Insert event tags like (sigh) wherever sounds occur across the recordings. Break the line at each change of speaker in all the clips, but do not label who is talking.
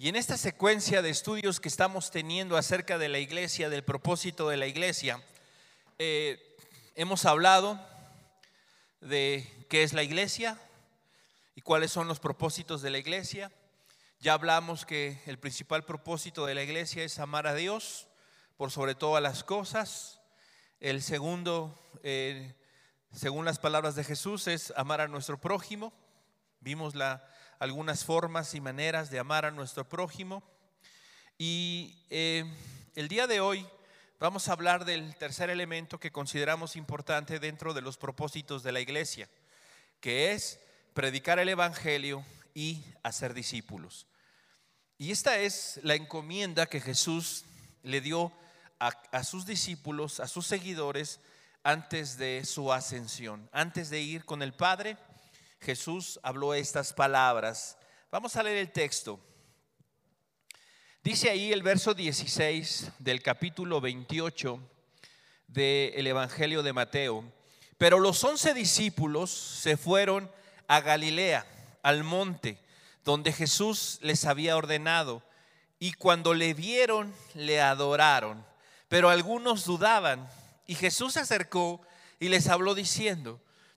Y en esta secuencia de estudios que estamos teniendo acerca de la iglesia, del propósito de la iglesia, eh, hemos hablado de qué es la iglesia y cuáles son los propósitos de la iglesia. Ya hablamos que el principal propósito de la iglesia es amar a Dios por sobre todas las cosas. El segundo, eh, según las palabras de Jesús, es amar a nuestro prójimo. Vimos la, algunas formas y maneras de amar a nuestro prójimo. Y eh, el día de hoy vamos a hablar del tercer elemento que consideramos importante dentro de los propósitos de la iglesia, que es predicar el Evangelio y hacer discípulos. Y esta es la encomienda que Jesús le dio a, a sus discípulos, a sus seguidores, antes de su ascensión, antes de ir con el Padre Jesús habló estas palabras. Vamos a leer el texto. Dice ahí el verso 16 del capítulo 28 del Evangelio de Mateo. Pero los once discípulos se fueron a Galilea, al monte, donde Jesús les había ordenado. Y cuando le vieron, le adoraron. Pero algunos dudaban. Y Jesús se acercó y les habló diciendo,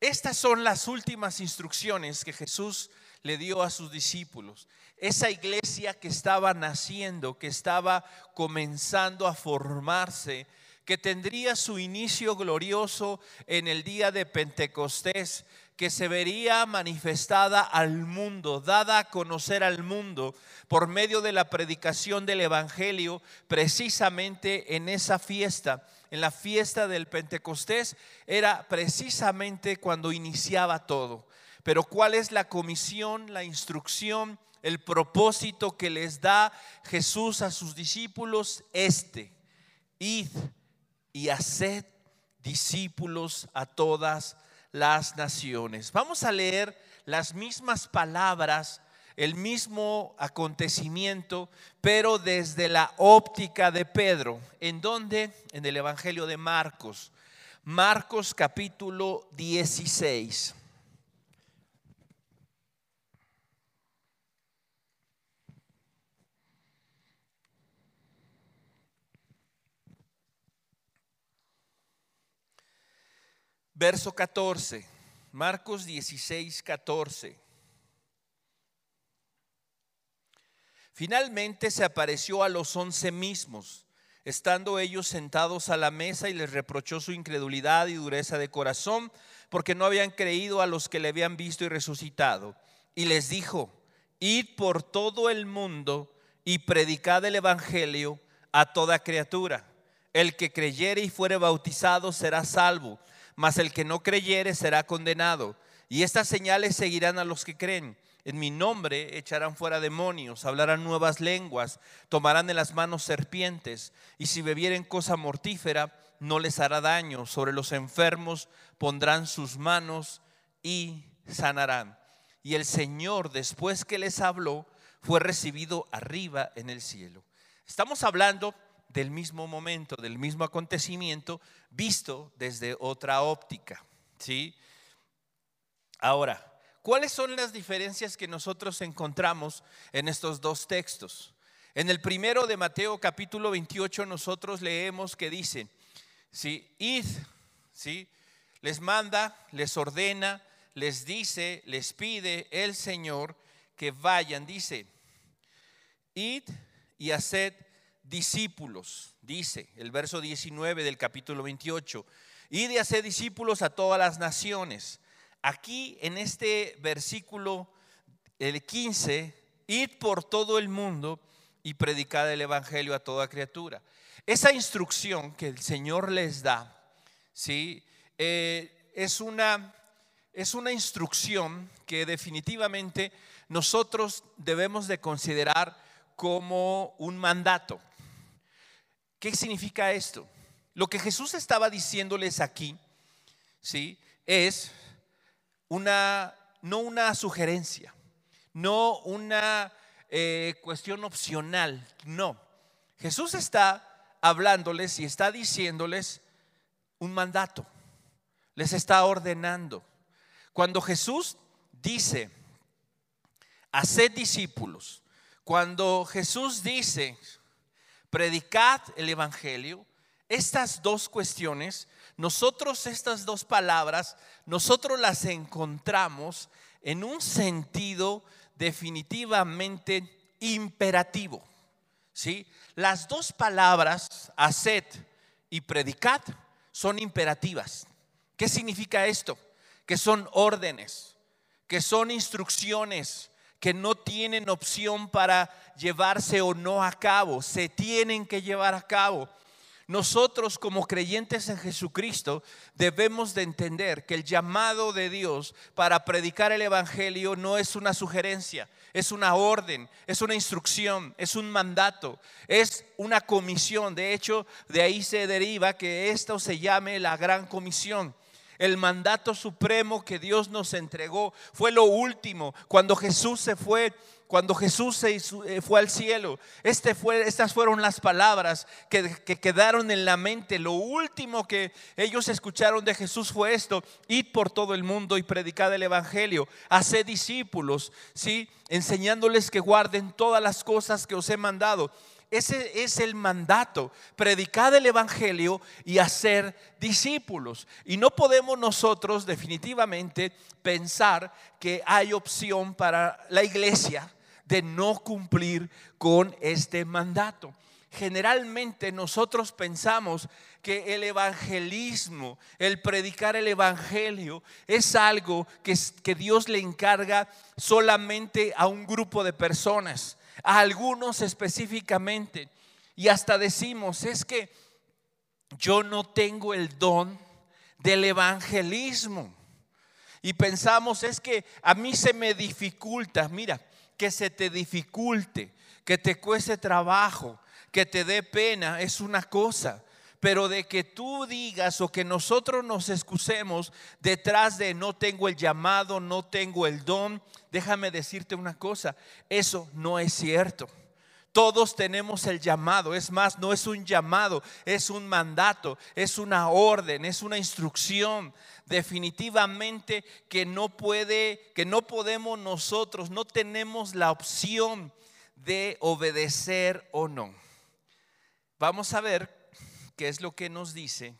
Estas son las últimas instrucciones que Jesús le dio a sus discípulos. Esa iglesia que estaba naciendo, que estaba comenzando a formarse, que tendría su inicio glorioso en el día de Pentecostés, que se vería manifestada al mundo, dada a conocer al mundo por medio de la predicación del Evangelio, precisamente en esa fiesta en la fiesta del Pentecostés era precisamente cuando iniciaba todo. Pero ¿cuál es la comisión, la instrucción, el propósito que les da Jesús a sus discípulos? Este, id y haced discípulos a todas las naciones. Vamos a leer las mismas palabras el mismo acontecimiento, pero desde la óptica de Pedro. ¿En donde En el Evangelio de Marcos. Marcos capítulo 16. Verso 14. Marcos 16, 14. Finalmente se apareció a los once mismos, estando ellos sentados a la mesa y les reprochó su incredulidad y dureza de corazón, porque no habían creído a los que le habían visto y resucitado. Y les dijo, id por todo el mundo y predicad el Evangelio a toda criatura. El que creyere y fuere bautizado será salvo, mas el que no creyere será condenado. Y estas señales seguirán a los que creen en mi nombre echarán fuera demonios, hablarán nuevas lenguas, tomarán en las manos serpientes, y si bebieren cosa mortífera, no les hará daño. Sobre los enfermos pondrán sus manos y sanarán. Y el Señor, después que les habló, fue recibido arriba en el cielo. Estamos hablando del mismo momento, del mismo acontecimiento, visto desde otra óptica. ¿sí? Ahora, ¿Cuáles son las diferencias que nosotros encontramos en estos dos textos? En el primero de Mateo capítulo 28 nosotros leemos que dice, si id, ¿sí? les manda, les ordena, les dice, les pide el Señor que vayan, dice, id y haced discípulos, dice el verso 19 del capítulo 28, id y haced discípulos a todas las naciones Aquí en este versículo el 15, id por todo el mundo y predicad el Evangelio a toda criatura. Esa instrucción que el Señor les da, ¿sí? Eh, es, una, es una instrucción que definitivamente nosotros debemos de considerar como un mandato. ¿Qué significa esto? Lo que Jesús estaba diciéndoles aquí, ¿sí? Es una, no una sugerencia, no una eh, cuestión opcional, no. Jesús está hablándoles y está diciéndoles un mandato, les está ordenando. Cuando Jesús dice, haced discípulos, cuando Jesús dice, predicad el Evangelio, estas dos cuestiones, nosotros estas dos palabras, nosotros las encontramos en un sentido definitivamente imperativo. ¿sí? Las dos palabras, haced y predicad, son imperativas. ¿Qué significa esto? Que son órdenes, que son instrucciones, que no tienen opción para llevarse o no a cabo, se tienen que llevar a cabo. Nosotros como creyentes en Jesucristo debemos de entender que el llamado de Dios para predicar el Evangelio no es una sugerencia, es una orden, es una instrucción, es un mandato, es una comisión. De hecho, de ahí se deriva que esto se llame la gran comisión. El mandato supremo que Dios nos entregó fue lo último. Cuando Jesús se fue, cuando Jesús se eh, fue al cielo, este estas fueron las palabras que, que, quedaron en la mente. Lo último que ellos escucharon de Jesús fue esto: id por todo el mundo y predicad el evangelio, haced discípulos, ¿sí? enseñándoles que guarden todas las cosas que os he mandado. Ese es el mandato, predicar el Evangelio y hacer discípulos. Y no podemos nosotros definitivamente pensar que hay opción para la iglesia de no cumplir con este mandato. Generalmente nosotros pensamos que el evangelismo, el predicar el evangelio, es algo que, Dios le encarga solamente a un grupo de personas a algunos específicamente. Y hasta decimos, es que yo no tengo el don del evangelismo. Y pensamos, es que a mí se me dificulta, mira, que se te dificulte, que te cueste trabajo, que te dé pena, es una cosa. Pero de que tú digas o que nosotros nos excusemos detrás de no tengo el llamado, no tengo el don, déjame decirte una cosa, eso no es cierto. Todos tenemos el llamado, es más, no es un llamado, es un mandato, es una orden, es una instrucción. Definitivamente que no puede, que no podemos nosotros, no tenemos la opción de obedecer o no. Vamos a ver qué es lo que nos dice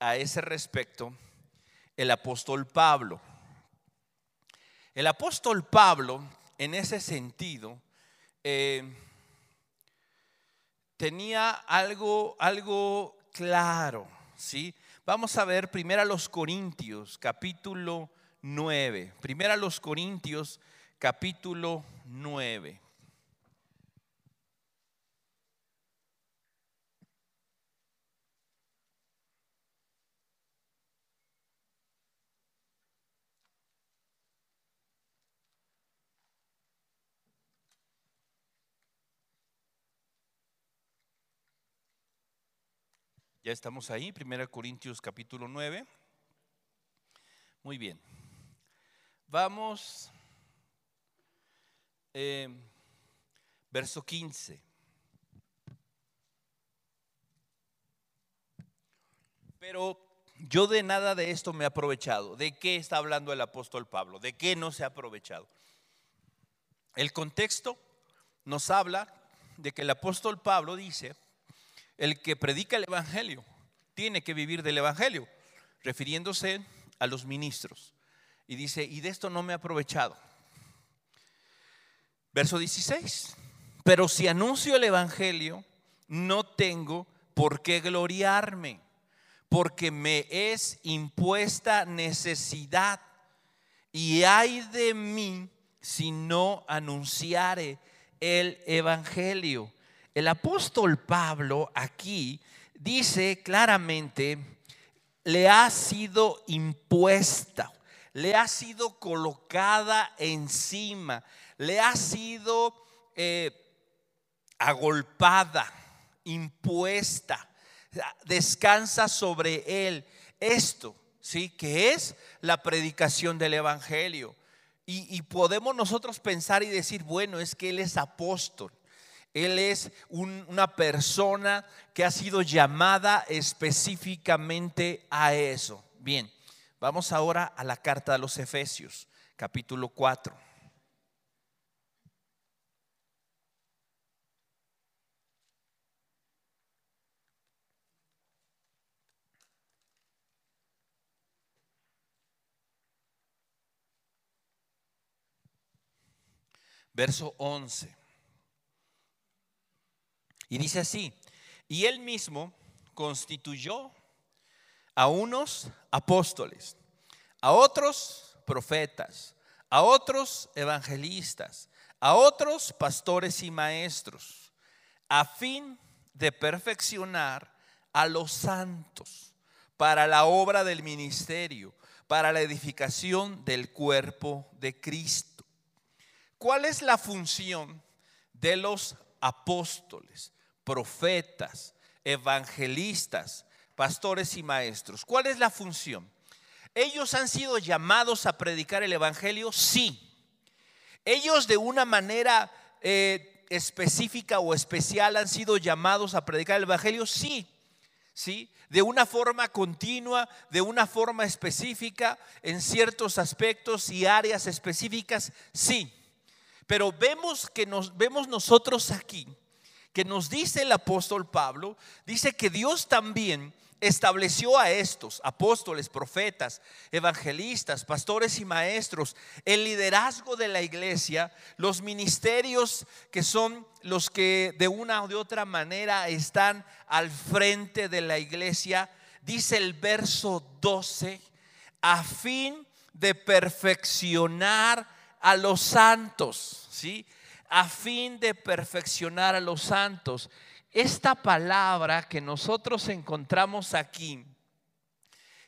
a ese respecto el apóstol Pablo. El apóstol Pablo, en ese sentido, eh, tenía algo, algo claro, ¿sí? Vamos a ver primero a los Corintios, capítulo 9. Primero a los Corintios, capítulo 9. Ya estamos ahí, 1 Corintios capítulo 9. Muy bien. Vamos, eh, verso 15. Pero yo de nada de esto me he aprovechado. ¿De qué está hablando el apóstol Pablo? ¿De qué no se ha aprovechado? El contexto nos habla de que el apóstol Pablo dice, el que predica el Evangelio tiene que vivir del Evangelio, refiriéndose a los ministros. Y dice, y de esto no me he aprovechado. Verso 16, pero si anuncio el Evangelio, no tengo por qué gloriarme, porque me es impuesta necesidad. Y hay de mí si no anunciare el Evangelio. El apóstol Pablo aquí dice claramente, le ha sido impuesta, le ha sido colocada encima, le ha sido eh, agolpada, impuesta, descansa sobre él. Esto, ¿sí? Que es la predicación del Evangelio. Y, podemos nosotros pensar y decir, bueno, es que él es apóstol. Él es una persona que ha sido llamada específicamente a eso. Bien, vamos ahora a la carta de los Efesios, capítulo 4. Verso 11. Y dice así, y él mismo constituyó a unos apóstoles, a otros profetas, a otros evangelistas, a otros pastores y maestros, a fin de perfeccionar a los santos para la obra del ministerio, para la edificación del cuerpo de Cristo. ¿Cuál es la función de los apóstoles? Profetas, evangelistas, pastores y maestros. ¿Cuál es la función? ¿Ellos han sido llamados a predicar el Evangelio? Sí. Ellos de una manera eh, específica o especial han sido llamados a predicar el Evangelio? Sí. ¿Sí? De una forma continua, de una forma específica, en ciertos aspectos y áreas específicas, sí. Pero vemos que nos vemos nosotros aquí que nos dice el apóstol Pablo, dice que Dios también estableció a estos apóstoles, profetas, evangelistas, pastores y maestros, el liderazgo de la iglesia, los ministerios que son los que de una o de otra manera están al frente de la iglesia, dice el verso 12, a fin de perfeccionar a los santos, ¿sí? A fin de perfeccionar a los santos. Esta palabra que nosotros encontramos aquí,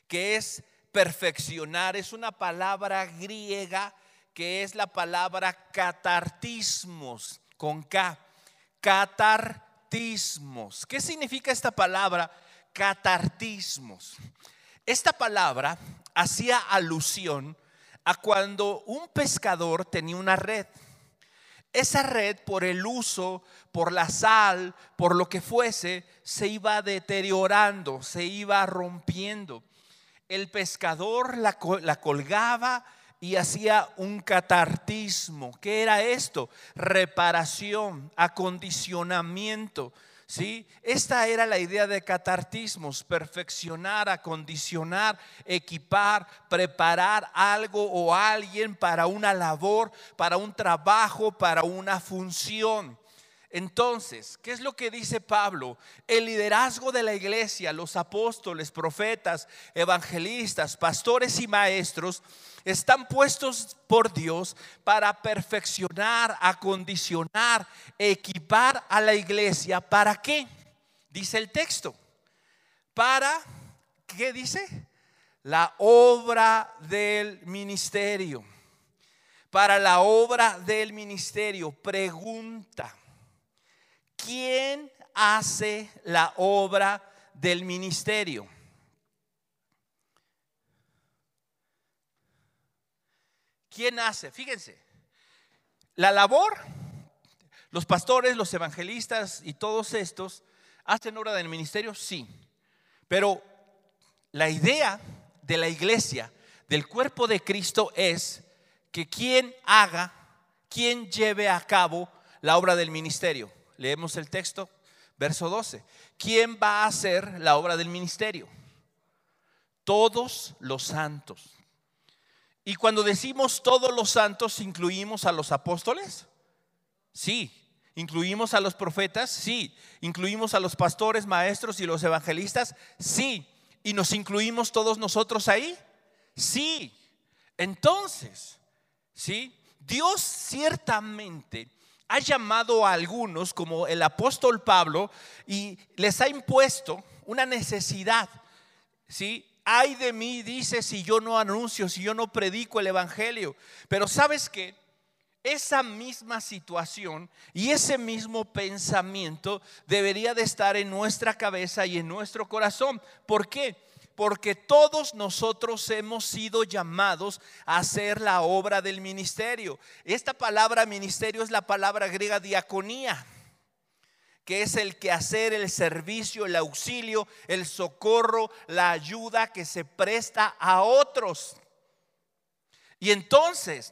que es perfeccionar, es una palabra griega que es la palabra catartismos, con K, catartismos. ¿Qué significa esta palabra catartismos? Esta palabra hacía alusión a cuando un pescador tenía una red esa red por el uso, por la sal, por lo que fuese, se iba deteriorando, se iba rompiendo. El pescador la, colgaba y hacía un catartismo. ¿Qué era esto? Reparación, acondicionamiento. ¿Sí? Esta era la idea de catartismos, perfeccionar, acondicionar, equipar, preparar algo o alguien para una labor, para un trabajo, para una función. Entonces, ¿qué es lo que dice Pablo? El liderazgo de la iglesia, los apóstoles, profetas, evangelistas, pastores y maestros están puestos por Dios para perfeccionar, acondicionar, equipar a la iglesia. ¿Para qué? Dice el texto. Para, ¿qué dice? La obra del ministerio. Para la obra del ministerio. Pregunta. ¿Quién hace la obra del ministerio? ¿Quién hace? Fíjense, la labor, los pastores, los evangelistas y todos estos hacen obra del ministerio, sí, pero la idea de la iglesia, del cuerpo de Cristo es que quien haga, quien lleve a cabo la obra del ministerio. Leemos el texto, verso 12. ¿Quién va a hacer la obra del ministerio? Todos los santos. Y cuando decimos todos los santos, ¿incluimos a los apóstoles? Sí. ¿Incluimos a los profetas? Sí. ¿Incluimos a los pastores, maestros y los evangelistas? Sí. ¿Y nos incluimos todos nosotros ahí? Sí. Entonces, ¿sí? Dios ciertamente ha llamado a algunos, como el apóstol Pablo, y les ha impuesto una necesidad, ¿sí? ay de mí, dice, si yo no anuncio, si yo no predico el Evangelio. Pero sabes que esa misma situación y ese mismo pensamiento debería de estar en nuestra cabeza y en nuestro corazón. ¿Por qué? Porque todos nosotros hemos sido llamados a hacer la obra del ministerio. Esta palabra ministerio es la palabra griega diaconía que es el que hacer el servicio, el auxilio, el socorro, la ayuda que se presta a otros. Y entonces,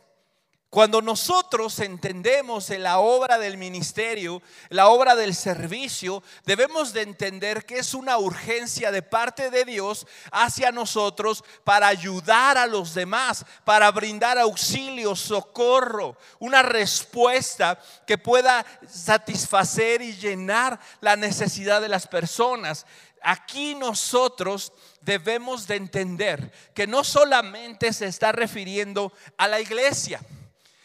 cuando nosotros entendemos en la obra del ministerio, la obra del servicio, debemos de entender que es una urgencia de parte de Dios hacia nosotros para ayudar a los demás, para brindar auxilio, socorro, una respuesta que pueda satisfacer y llenar la necesidad de las personas. Aquí nosotros debemos de entender que no solamente se está refiriendo a la iglesia,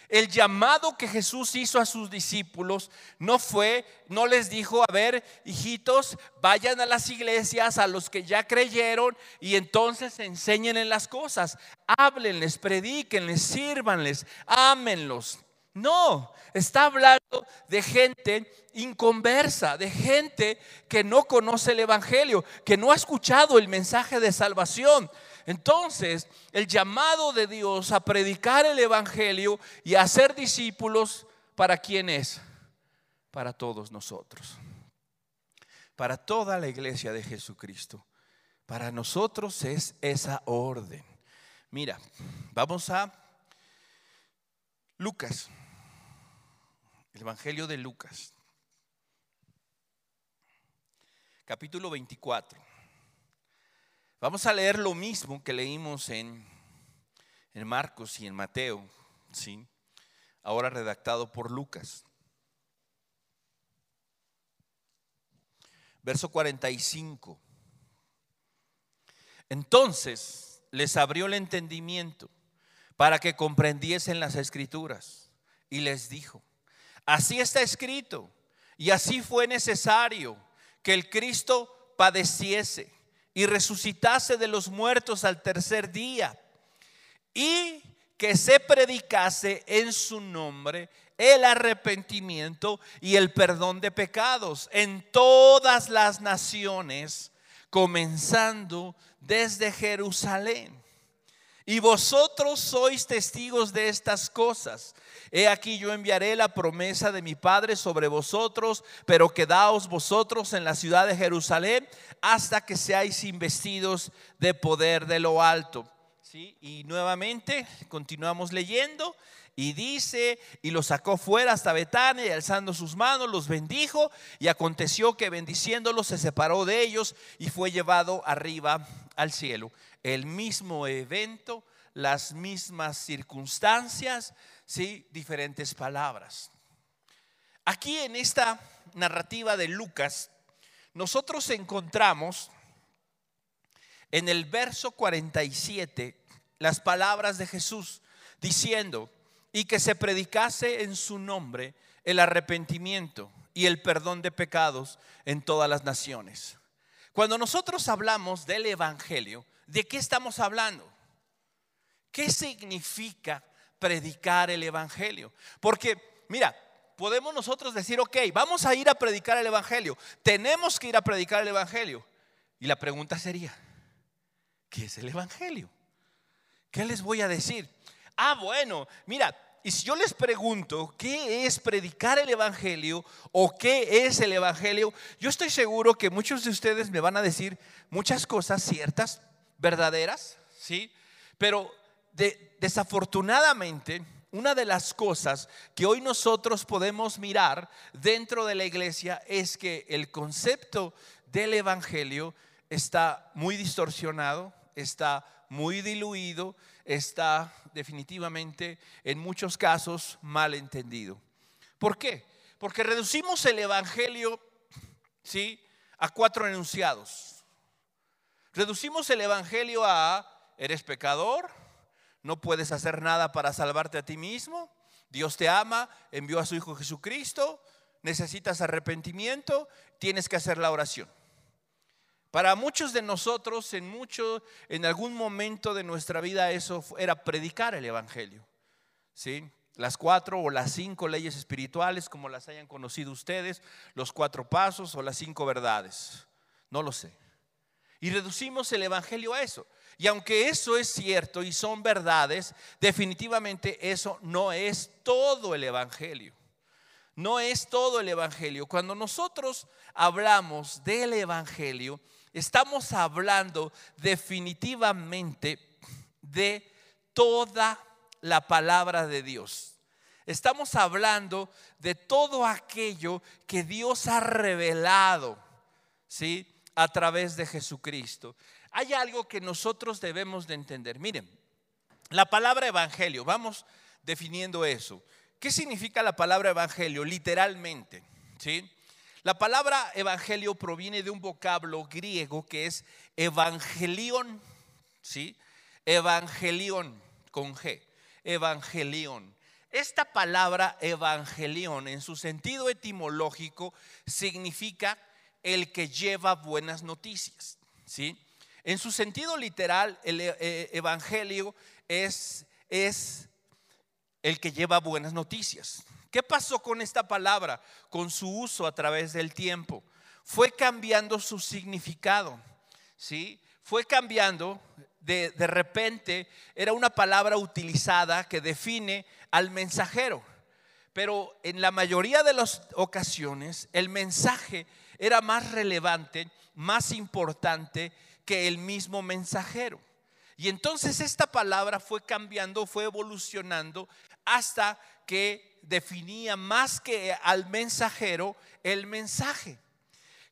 el llamado que Jesús hizo a sus discípulos no fue, no les dijo, a ver, hijitos, vayan a las iglesias, a los que ya creyeron, y entonces enseñen en las cosas. Háblenles, predíquenles, sírvanles, ámenlos. No, está hablando de gente inconversa, de gente que no conoce el Evangelio, que no ha escuchado el mensaje de salvación. Entonces, el llamado de Dios a predicar el Evangelio y a ser discípulos, ¿para quién es? Para todos nosotros. Para toda la iglesia de Jesucristo. Para nosotros es esa orden. Mira, vamos a Lucas, el Evangelio de Lucas, capítulo 24. Vamos a leer lo mismo que leímos en, en Marcos y en Mateo, ¿sí? ahora redactado por Lucas. Verso 45. Entonces les abrió el entendimiento para que comprendiesen las escrituras y les dijo, así está escrito y así fue necesario que el Cristo padeciese y resucitase de los muertos al tercer día y que se predicase en su nombre el arrepentimiento y el perdón de pecados en todas las naciones, comenzando desde Jerusalén. Y vosotros sois testigos de estas cosas. He aquí yo enviaré la promesa de mi Padre sobre vosotros, pero quedaos vosotros en la ciudad de Jerusalén hasta que seáis investidos de poder de lo alto. Y nuevamente continuamos leyendo. Y dice, y los sacó fuera hasta Betania y alzando sus manos los bendijo. Y aconteció que bendiciéndolos se separó de ellos y fue llevado arriba al cielo el mismo evento, las mismas circunstancias, ¿sí? diferentes palabras. Aquí en esta narrativa de Lucas, nosotros encontramos en el verso 47 las palabras de Jesús diciendo, y que se predicase en su nombre el arrepentimiento y el perdón de pecados en todas las naciones. Cuando nosotros hablamos del Evangelio, ¿De qué estamos hablando? ¿Qué significa predicar el Evangelio? Porque, mira, podemos nosotros decir, ok, vamos a ir a predicar el Evangelio, tenemos que ir a predicar el Evangelio. Y la pregunta sería, ¿qué es el Evangelio? ¿Qué les voy a decir? Ah, bueno, mira, y si yo les pregunto qué es predicar el Evangelio o qué es el Evangelio, yo estoy seguro que muchos de ustedes me van a decir muchas cosas ciertas, verdaderas, ¿sí? Pero desafortunadamente, una de las cosas que hoy nosotros podemos mirar dentro de la iglesia es que el concepto del Evangelio está muy distorsionado, está muy diluido, está definitivamente en muchos casos mal entendido. ¿Por qué? Porque reducimos el Evangelio ¿sí? a cuatro enunciados. Reducimos el Evangelio a, eres pecador, no puedes hacer nada para salvarte a ti mismo, Dios te ama, envió a su Hijo Jesucristo, necesitas arrepentimiento, tienes que hacer la oración. Para muchos de nosotros, en mucho, en algún momento de nuestra vida, eso era predicar el Evangelio. ¿sí? Las cuatro o las cinco leyes espirituales, como las hayan conocido ustedes, los cuatro pasos o las cinco verdades. No lo sé. Y reducimos el Evangelio a eso. Y aunque eso es cierto y son verdades, definitivamente eso no es todo el Evangelio. No es todo el Evangelio. Cuando nosotros hablamos del Evangelio, estamos hablando definitivamente de toda la palabra de Dios. Estamos hablando de todo aquello que Dios ha revelado, ¿sí? A través de Jesucristo hay algo que nosotros debemos de entender. Miren, la palabra evangelio, vamos definiendo eso. ¿Qué significa la palabra evangelio? Literalmente, ¿sí? La palabra evangelio proviene de un vocablo griego que es evangelión, ¿sí? Evangelión con G, evangelión. Esta palabra evangelión en su sentido etimológico significa el que lleva buenas noticias, ¿sí? En su sentido literal, el eh, eh, Evangelio es, es el que lleva buenas noticias. ¿Qué pasó con esta palabra? Con su uso a través del tiempo. Fue cambiando su significado. ¿sí? Fue cambiando. De, de repente era una palabra utilizada que define al mensajero. Pero en la mayoría de las ocasiones el mensaje era más relevante, más importante que el mismo mensajero. Y entonces esta palabra fue cambiando, fue evolucionando hasta que definía más que al mensajero el mensaje.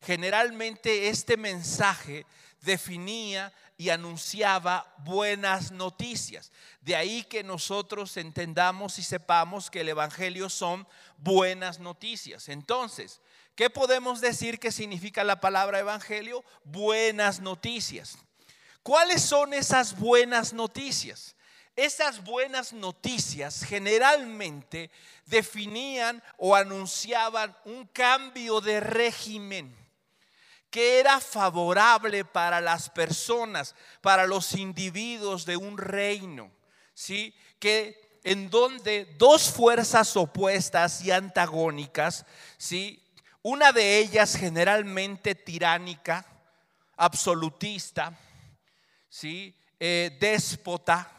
Generalmente este mensaje definía y anunciaba buenas noticias. De ahí que nosotros entendamos y sepamos que el Evangelio son buenas noticias. Entonces, ¿Qué podemos decir que significa la palabra evangelio? Buenas noticias. ¿Cuáles son esas buenas noticias? Esas buenas noticias generalmente definían o anunciaban un cambio de régimen que era favorable para las personas, para los individuos de un reino, ¿sí? Que en donde dos fuerzas opuestas y antagónicas, ¿sí? Una de ellas generalmente tiránica, absolutista, ¿sí? Eh, déspota,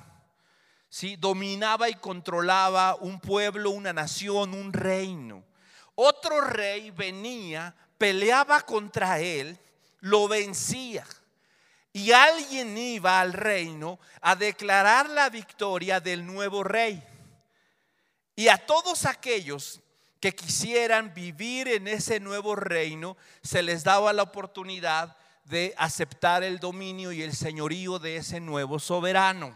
¿sí? dominaba y controlaba un pueblo, una nación, un reino. Otro rey venía, peleaba contra él, lo vencía. Y alguien iba al reino a declarar la victoria del nuevo rey. Y a todos aquellos que quisieran vivir en ese nuevo reino, se les daba la oportunidad de aceptar el dominio y el señorío de ese nuevo soberano.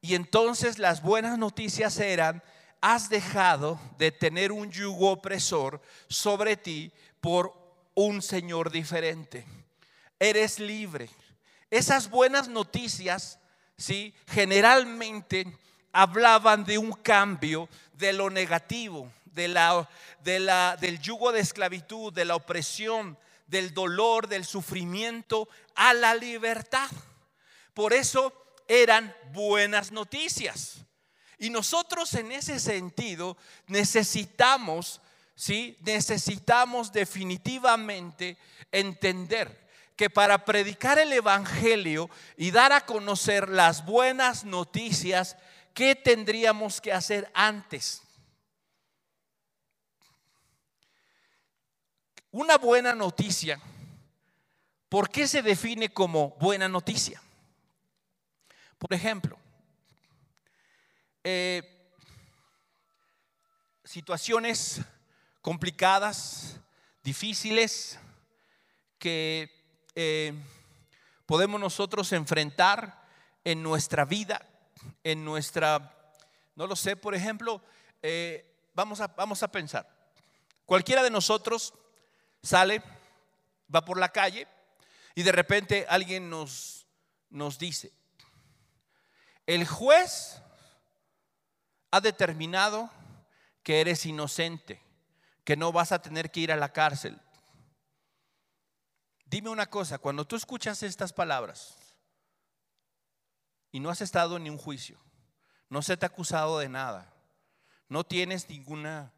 Y entonces las buenas noticias eran, has dejado de tener un yugo opresor sobre ti por un Señor diferente. Eres libre. Esas buenas noticias, ¿sí? Generalmente hablaban de un cambio de lo negativo, de la, de la, del yugo de esclavitud, de la opresión, del dolor, del sufrimiento, a la libertad. Por eso eran buenas noticias. Y nosotros en ese sentido necesitamos, ¿sí? Necesitamos definitivamente entender que para predicar el Evangelio y dar a conocer las buenas noticias, ¿qué tendríamos que hacer antes? Una buena noticia, ¿por qué se define como buena noticia? Por ejemplo, eh, situaciones complicadas, difíciles, que eh, podemos nosotros enfrentar en nuestra vida, en nuestra, no lo sé, por ejemplo, eh, vamos, a, vamos a pensar, cualquiera de nosotros sale, va por la calle y de repente alguien nos, nos dice, el juez ha determinado que eres inocente, que no vas a tener que ir a la cárcel. Dime una cosa, cuando tú escuchas estas palabras y no has estado en un juicio, no se te ha acusado de nada, no tienes ninguna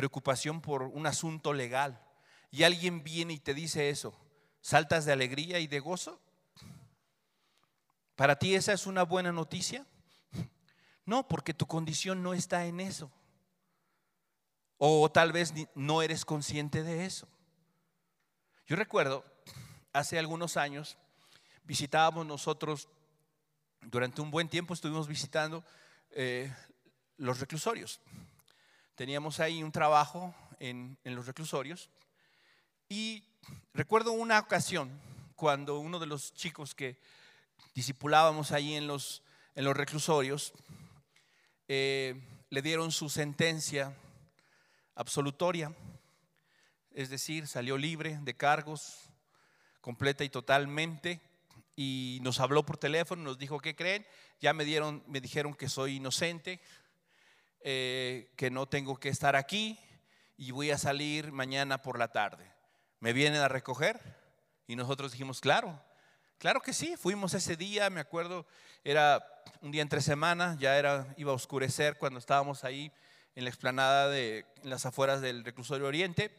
preocupación por un asunto legal y alguien viene y te dice eso, ¿saltas de alegría y de gozo? ¿Para ti esa es una buena noticia? No, porque tu condición no está en eso. O tal vez no eres consciente de eso. Yo recuerdo, hace algunos años, visitábamos nosotros, durante un buen tiempo estuvimos visitando eh, los reclusorios. Teníamos ahí un trabajo en, en los reclusorios y recuerdo una ocasión cuando uno de los chicos que discipulábamos ahí en los, en los reclusorios, eh, le dieron su sentencia absolutoria, es decir, salió libre de cargos completa y totalmente y nos habló por teléfono, nos dijo, ¿qué creen? Ya me, dieron, me dijeron que soy inocente, eh, que no tengo que estar aquí y voy a salir mañana por la tarde. ¿Me vienen a recoger? Y nosotros dijimos, claro, Claro que sí, fuimos ese día, me acuerdo, era un día entre semana, ya era, iba a oscurecer cuando estábamos ahí en la explanada de en las afueras del reclusorio Oriente.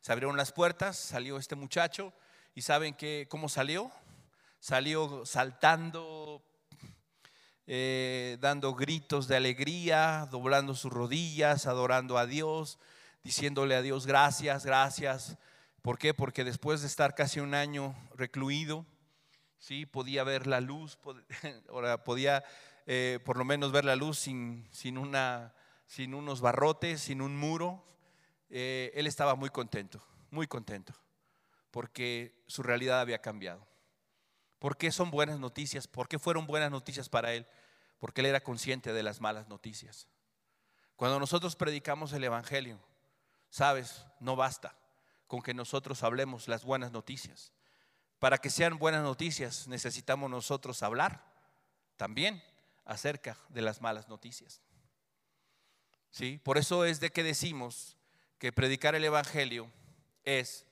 Se abrieron las puertas, salió este muchacho y ¿saben qué, cómo salió? Salió saltando, eh, dando gritos de alegría, doblando sus rodillas, adorando a Dios, diciéndole a Dios gracias, gracias. ¿Por qué? Porque después de estar casi un año recluido, ¿sí? podía ver la luz, (laughs) podía eh, por lo menos ver la luz sin, sin, una, sin unos barrotes, sin un muro. Eh, él estaba muy contento, muy contento, porque su realidad había cambiado. ¿Por qué son buenas noticias? ¿Por qué fueron buenas noticias para él? Porque él era consciente de las malas noticias. Cuando nosotros predicamos el Evangelio, sabes, no basta con que nosotros hablemos las buenas noticias. Para que sean buenas noticias necesitamos nosotros hablar también acerca de las malas noticias. ¿Sí? Por eso es de que decimos que predicar el Evangelio es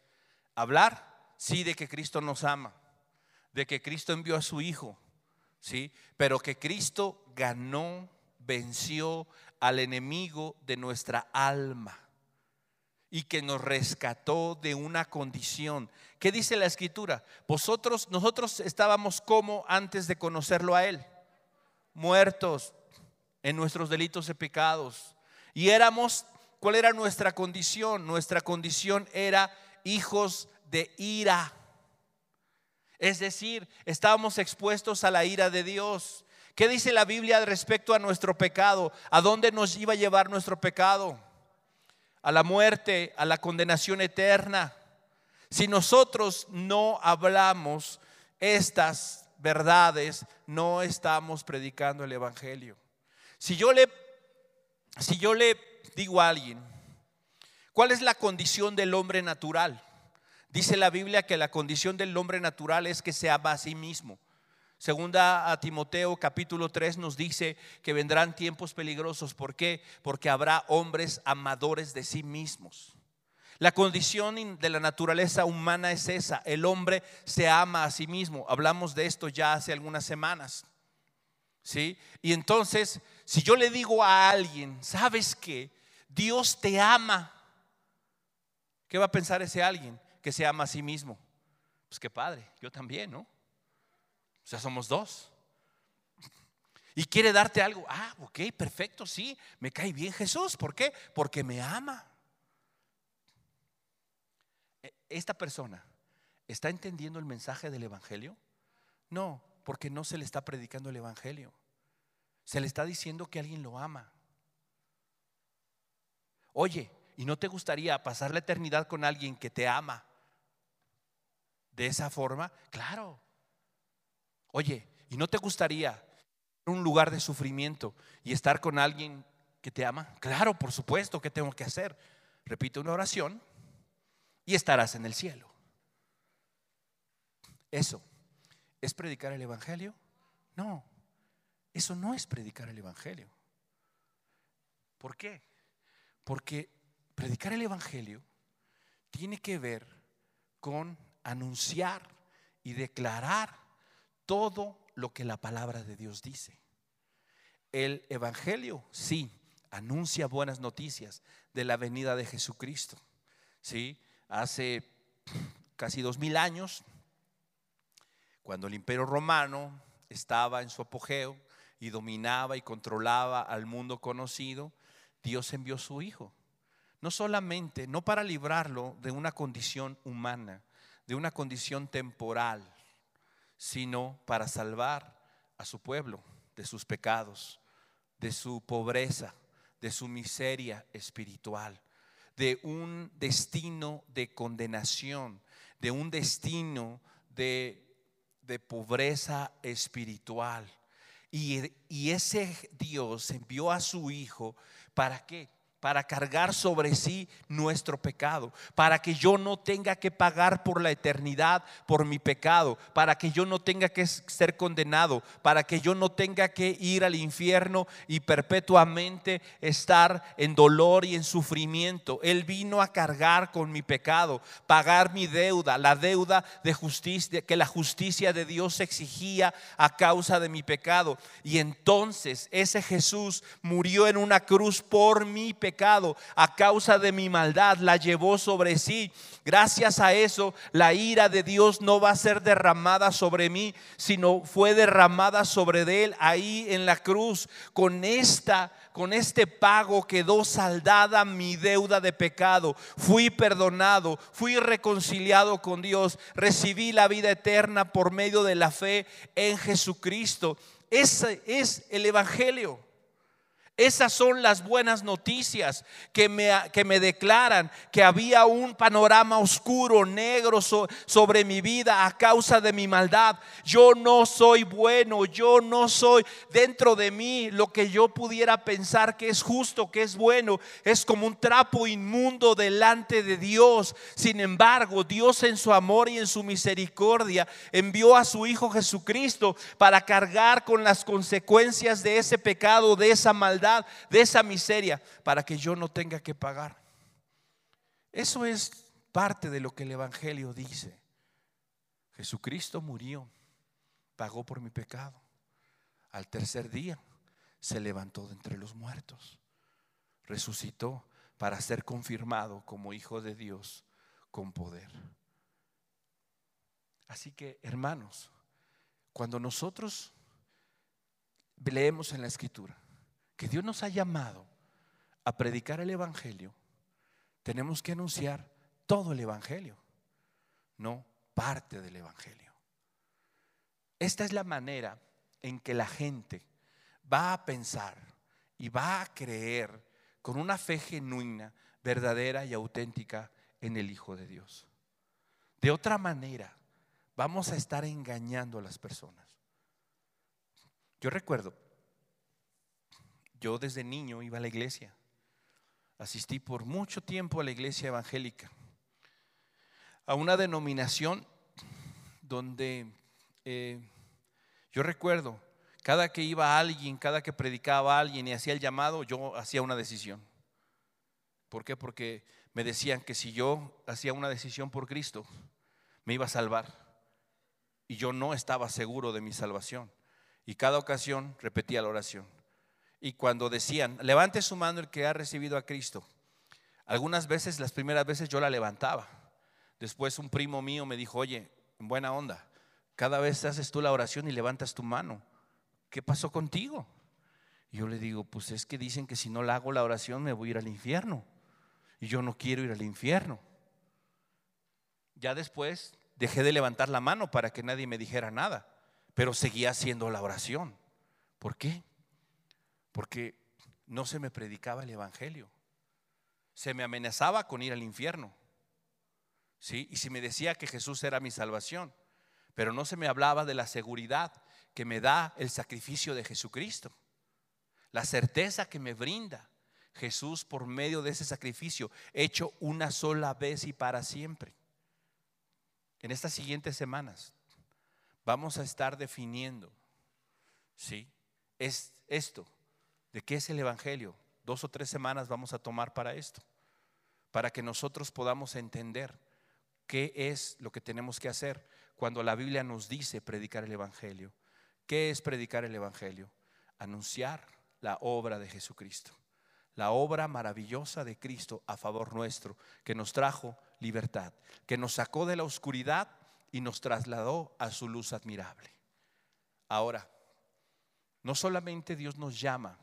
hablar, sí, de que Cristo nos ama, de que Cristo envió a su Hijo, ¿sí? pero que Cristo ganó, venció al enemigo de nuestra alma y que nos rescató de una condición. ¿Qué dice la escritura? Vosotros, nosotros estábamos como antes de conocerlo a Él, muertos en nuestros delitos y pecados. Y éramos, ¿cuál era nuestra condición? Nuestra condición era hijos de ira. Es decir, estábamos expuestos a la ira de Dios. ¿Qué dice la Biblia respecto a nuestro pecado? ¿A dónde nos iba a llevar nuestro pecado? a la muerte, a la condenación eterna. Si nosotros no hablamos estas verdades, no estamos predicando el Evangelio. Si yo le, si yo le digo a alguien, ¿cuál es la condición del hombre natural? Dice la Biblia que la condición del hombre natural es que se ama a sí mismo. Segunda a Timoteo capítulo 3 nos dice que vendrán tiempos peligrosos. ¿Por qué? Porque habrá hombres amadores de sí mismos. La condición de la naturaleza humana es esa. El hombre se ama a sí mismo. Hablamos de esto ya hace algunas semanas. ¿Sí? Y entonces, si yo le digo a alguien, ¿sabes qué? Dios te ama. ¿Qué va a pensar ese alguien que se ama a sí mismo? Pues qué padre, yo también, ¿no? O sea, somos dos. Y quiere darte algo. Ah, ok, perfecto, sí. Me cae bien Jesús. ¿Por qué? Porque me ama. E, ¿Esta persona está entendiendo el mensaje del Evangelio? No, porque no se le está predicando el Evangelio. Se le está diciendo que alguien lo ama. Oye, ¿y no te gustaría pasar la eternidad con alguien que te ama de esa forma? Claro. Oye, ¿y no te gustaría un lugar de sufrimiento y estar con alguien que te ama? Claro, por supuesto, ¿qué tengo que hacer? Repite una oración y estarás en el cielo. Eso, ¿es predicar el Evangelio? No, eso no es predicar el Evangelio. ¿Por qué? Porque predicar el Evangelio tiene que ver con anunciar y declarar todo lo que la palabra de Dios dice. El Evangelio, sí, anuncia buenas noticias de la venida de Jesucristo. ¿sí? Hace casi dos mil años, cuando el imperio romano estaba en su apogeo y dominaba y controlaba al mundo conocido, Dios envió su Hijo. No solamente, no para librarlo de una condición humana, de una condición temporal, sino para salvar a su pueblo de sus pecados, de su pobreza, de su miseria espiritual, de un destino de condenación, de un destino de, pobreza espiritual. Y, y ese Dios envió a su Hijo para qué? Para cargar sobre sí nuestro pecado, para que yo no tenga que pagar por la eternidad por mi pecado, para que yo no tenga que ser condenado, para que yo no tenga que ir al infierno y perpetuamente estar en dolor y en sufrimiento. Él vino a cargar con mi pecado, pagar mi deuda, la deuda de justicia que la justicia de Dios exigía a causa de mi pecado. Y entonces ese Jesús murió en una cruz por mi pecado pecado, a causa de mi maldad, la llevó sobre sí. Gracias a eso, la ira de Dios no va a ser derramada sobre mí, sino fue derramada sobre él ahí en la cruz. Con esta con este pago quedó saldada mi deuda de pecado. Fui perdonado, fui reconciliado con Dios, recibí la vida eterna por medio de la fe en Jesucristo. Ese es el Evangelio. Esas son las buenas noticias que me, que me declaran que había un panorama oscuro, negro sobre mi vida a causa de mi maldad. Yo no soy bueno, yo no soy dentro de mí lo que yo pudiera pensar que es justo, que es bueno. Es como un trapo inmundo delante de Dios. Sin embargo, Dios en su amor y en su misericordia envió a su Hijo Jesucristo para cargar con las consecuencias de ese pecado, de esa maldad de esa miseria, para que yo no tenga que pagar. Eso es parte de lo que el Evangelio dice. Jesucristo murió, pagó por mi pecado. Al tercer día se levantó de entre los muertos, resucitó para ser confirmado como Hijo de Dios con poder. Así que, hermanos, cuando nosotros leemos en la Escritura, que Dios nos ha llamado a predicar el Evangelio, tenemos que anunciar todo el Evangelio, no parte del Evangelio. Esta es la manera en que la gente va a pensar y va a creer con una fe genuina, verdadera y auténtica en el Hijo de Dios. De otra manera, vamos a estar engañando a las personas. Yo recuerdo yo desde niño iba a la iglesia. Asistí por mucho tiempo a la iglesia evangélica, a una denominación donde eh, yo recuerdo, cada que iba alguien, cada que predicaba alguien y hacía el llamado, yo hacía una decisión. ¿Por qué? Porque me decían que si yo hacía una decisión por Cristo, me iba a salvar. Y yo no estaba seguro de mi salvación. Y cada ocasión repetía la oración. Y cuando decían, levante su mano el que ha recibido a Cristo, algunas veces, las primeras veces yo la levantaba. Después un primo mío me dijo, oye, en buena onda, cada vez haces tú la oración y levantas tu mano. ¿Qué pasó contigo? Y yo le digo, pues es que dicen que si no la hago la oración me voy a ir al infierno. Y yo no quiero ir al infierno. Ya después dejé de levantar la mano para que nadie me dijera nada, pero seguía haciendo la oración. ¿Por qué? Porque no se me predicaba el Evangelio. Se me amenazaba con ir al infierno. ¿Sí? Y si me decía que Jesús era mi salvación, pero no se me hablaba de la seguridad que me da el sacrificio de Jesucristo. La certeza que me brinda Jesús por medio de ese sacrificio hecho una sola vez y para siempre. En estas siguientes semanas vamos a estar definiendo, ¿sí? Es esto, de qué es el Evangelio. Dos o tres semanas vamos a tomar para esto, para que nosotros podamos entender ¿Qué es lo que tenemos que hacer cuando la Biblia nos dice predicar el Evangelio? ¿Qué es predicar el Evangelio? Anunciar la obra de Jesucristo, la obra maravillosa de Cristo a favor nuestro, que nos trajo libertad, que nos sacó de la oscuridad y nos trasladó a su luz admirable. Ahora, no solamente Dios nos llama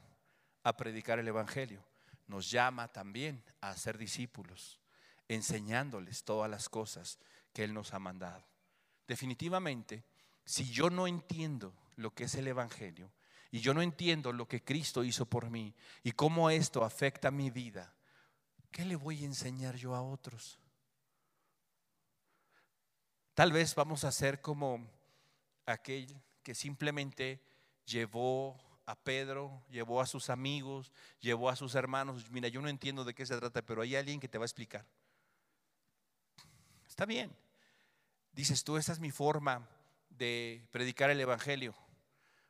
a predicar el Evangelio, nos llama también a ser discípulos, enseñándoles todas las cosas que Él nos ha mandado. Definitivamente, si yo no entiendo lo que es el Evangelio y yo no entiendo lo que Cristo hizo por mí y cómo esto afecta mi vida, ¿qué le voy a enseñar yo a otros? Tal vez vamos a ser como aquel que simplemente llevó a Pedro, llevó a sus amigos, llevó a sus hermanos. Mira, yo no entiendo de qué se trata, pero hay alguien que te va a explicar. Está bien. Dices tú, esa es mi forma de predicar el Evangelio.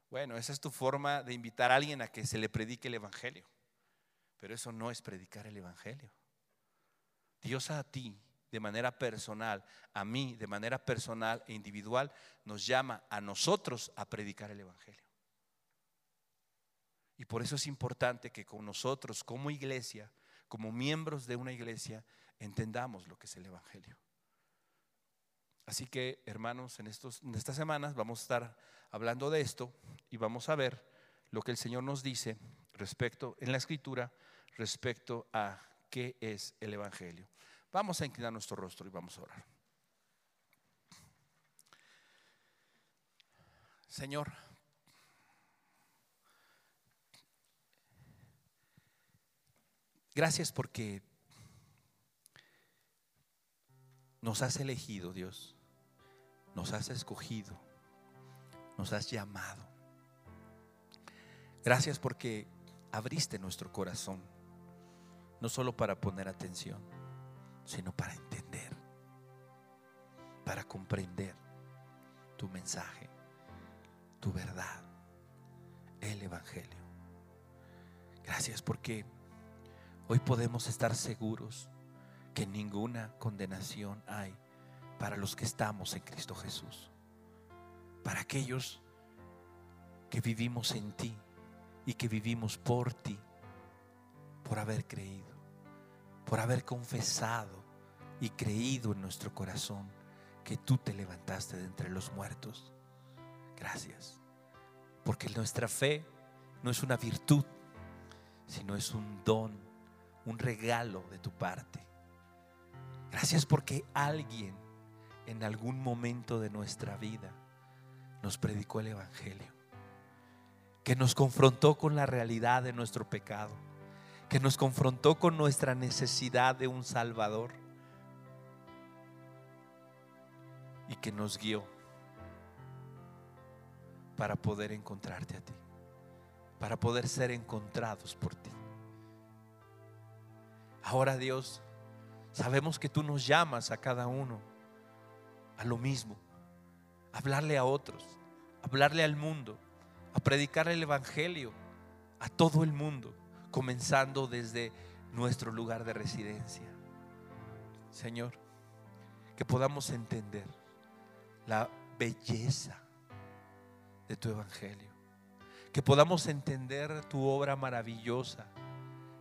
Bueno, esa es tu forma de invitar a alguien a que se le predique el Evangelio. Pero eso no es predicar el Evangelio. Dios a ti, de manera personal, a mí, de manera personal e individual, nos llama a nosotros a predicar el Evangelio. Y por eso es importante que con nosotros como iglesia, como miembros de una iglesia, entendamos lo que es el Evangelio. Así que, hermanos, en, estos, en estas semanas vamos a estar hablando de esto y vamos a ver lo que el Señor nos dice respecto en la escritura respecto a qué es el Evangelio. Vamos a inclinar nuestro rostro y vamos a orar. Señor, Gracias porque nos has elegido, Dios. Nos has escogido. Nos has llamado. Gracias porque abriste nuestro corazón. No solo para poner atención, sino para entender. Para comprender tu mensaje, tu verdad, el Evangelio. Gracias porque Hoy podemos estar seguros que ninguna condenación hay para los que estamos en Cristo Jesús. Para aquellos que vivimos en ti y que vivimos por ti, por haber creído, por haber confesado y creído en nuestro corazón que tú te levantaste de entre los muertos. Gracias. Porque nuestra fe no es una virtud, sino es un don un regalo de tu parte. Gracias porque alguien en algún momento de nuestra vida nos predicó el Evangelio, que nos confrontó con la realidad de nuestro pecado, que nos confrontó con nuestra necesidad de un Salvador y que nos guió para poder encontrarte a ti, para poder ser encontrados por ti. Ahora Dios, sabemos que tú nos llamas a cada uno a lo mismo, a hablarle a otros, a hablarle al mundo, a predicar el Evangelio a todo el mundo, comenzando desde nuestro lugar de residencia. Señor, que podamos entender la belleza de tu Evangelio, que podamos entender tu obra maravillosa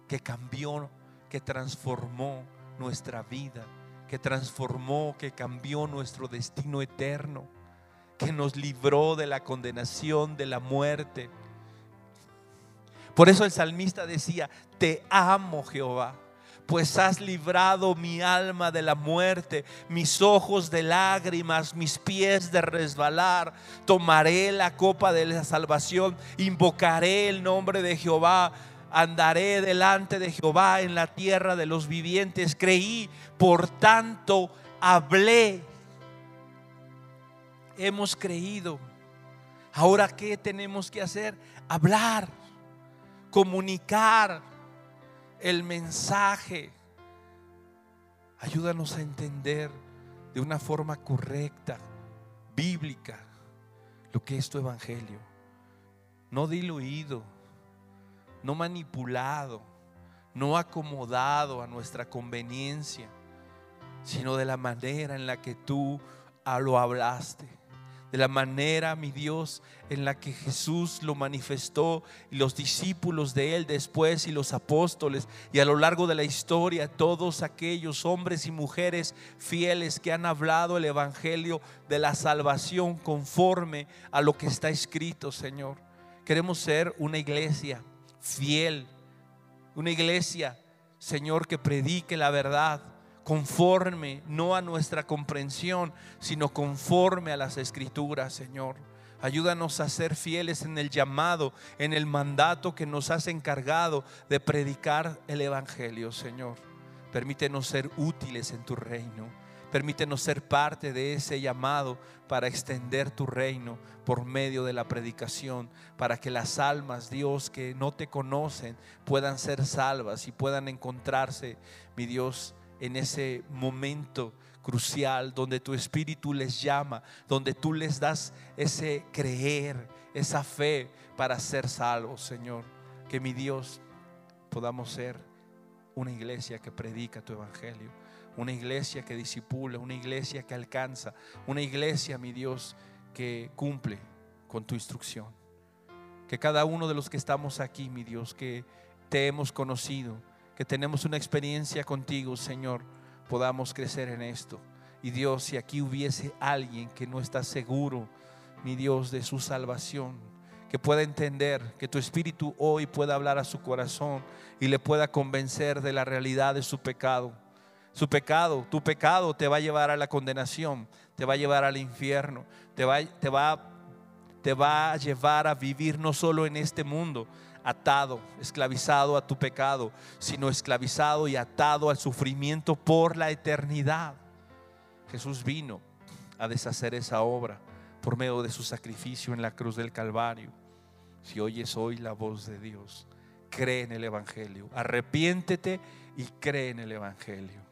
que cambió que transformó nuestra vida, que transformó, que cambió nuestro destino eterno, que nos libró de la condenación, de la muerte. Por eso el salmista decía, te amo Jehová, pues has librado mi alma de la muerte, mis ojos de lágrimas, mis pies de resbalar. Tomaré la copa de la salvación, invocaré el nombre de Jehová andaré delante de Jehová en la tierra de los vivientes. Creí, por tanto, hablé. Hemos creído. Ahora, ¿qué tenemos que hacer? Hablar, comunicar el mensaje. Ayúdanos a entender de una forma correcta, bíblica, lo que es tu evangelio. No diluido, no manipulado, no acomodado a nuestra conveniencia, sino de la manera en la que tú lo hablaste de la manera, mi Dios, en la que Jesús lo manifestó y los discípulos de él después y los apóstoles y a lo largo de la historia todos aquellos hombres y mujeres fieles que han hablado el Evangelio de la salvación conforme a lo que está escrito, Señor. Queremos ser una iglesia fiel, una iglesia, Señor, que predique la verdad conforme, no a nuestra comprensión, sino conforme a las escrituras, Señor. Ayúdanos a ser fieles en el llamado, en el mandato que nos has encargado de predicar el Evangelio, Señor. Permítenos ser útiles en tu reino. Permítenos ser parte de ese llamado para extender tu reino por medio de la predicación, para que las almas, Dios, que no te conocen, puedan ser salvas y puedan encontrarse, mi Dios, en ese momento crucial donde tu espíritu les llama, donde tú les das ese creer, esa fe para ser salvos, Señor. Que mi Dios podamos ser una iglesia que predica tu evangelio, una iglesia que disipula, una iglesia que alcanza, una iglesia, mi Dios, que cumple con tu instrucción. Que cada uno de los que estamos aquí, mi Dios, que te hemos conocido, que tenemos una experiencia contigo, Señor, podamos crecer en esto. Y Dios, si aquí hubiese alguien que no está seguro, mi Dios, de su salvación, que pueda entender, que tu Espíritu hoy pueda hablar a su corazón y le pueda convencer de la realidad de su pecado. Su pecado, tu pecado te va a llevar a la condenación, te va a llevar al infierno, te va, te va, te va a llevar a vivir no solo en este mundo, atado, esclavizado a tu pecado, sino esclavizado y atado al sufrimiento por la eternidad. Jesús vino a deshacer esa obra por medio de su sacrificio en la cruz del Calvario. Si oyes hoy la voz de Dios, cree en el Evangelio, arrepiéntete y cree en el Evangelio.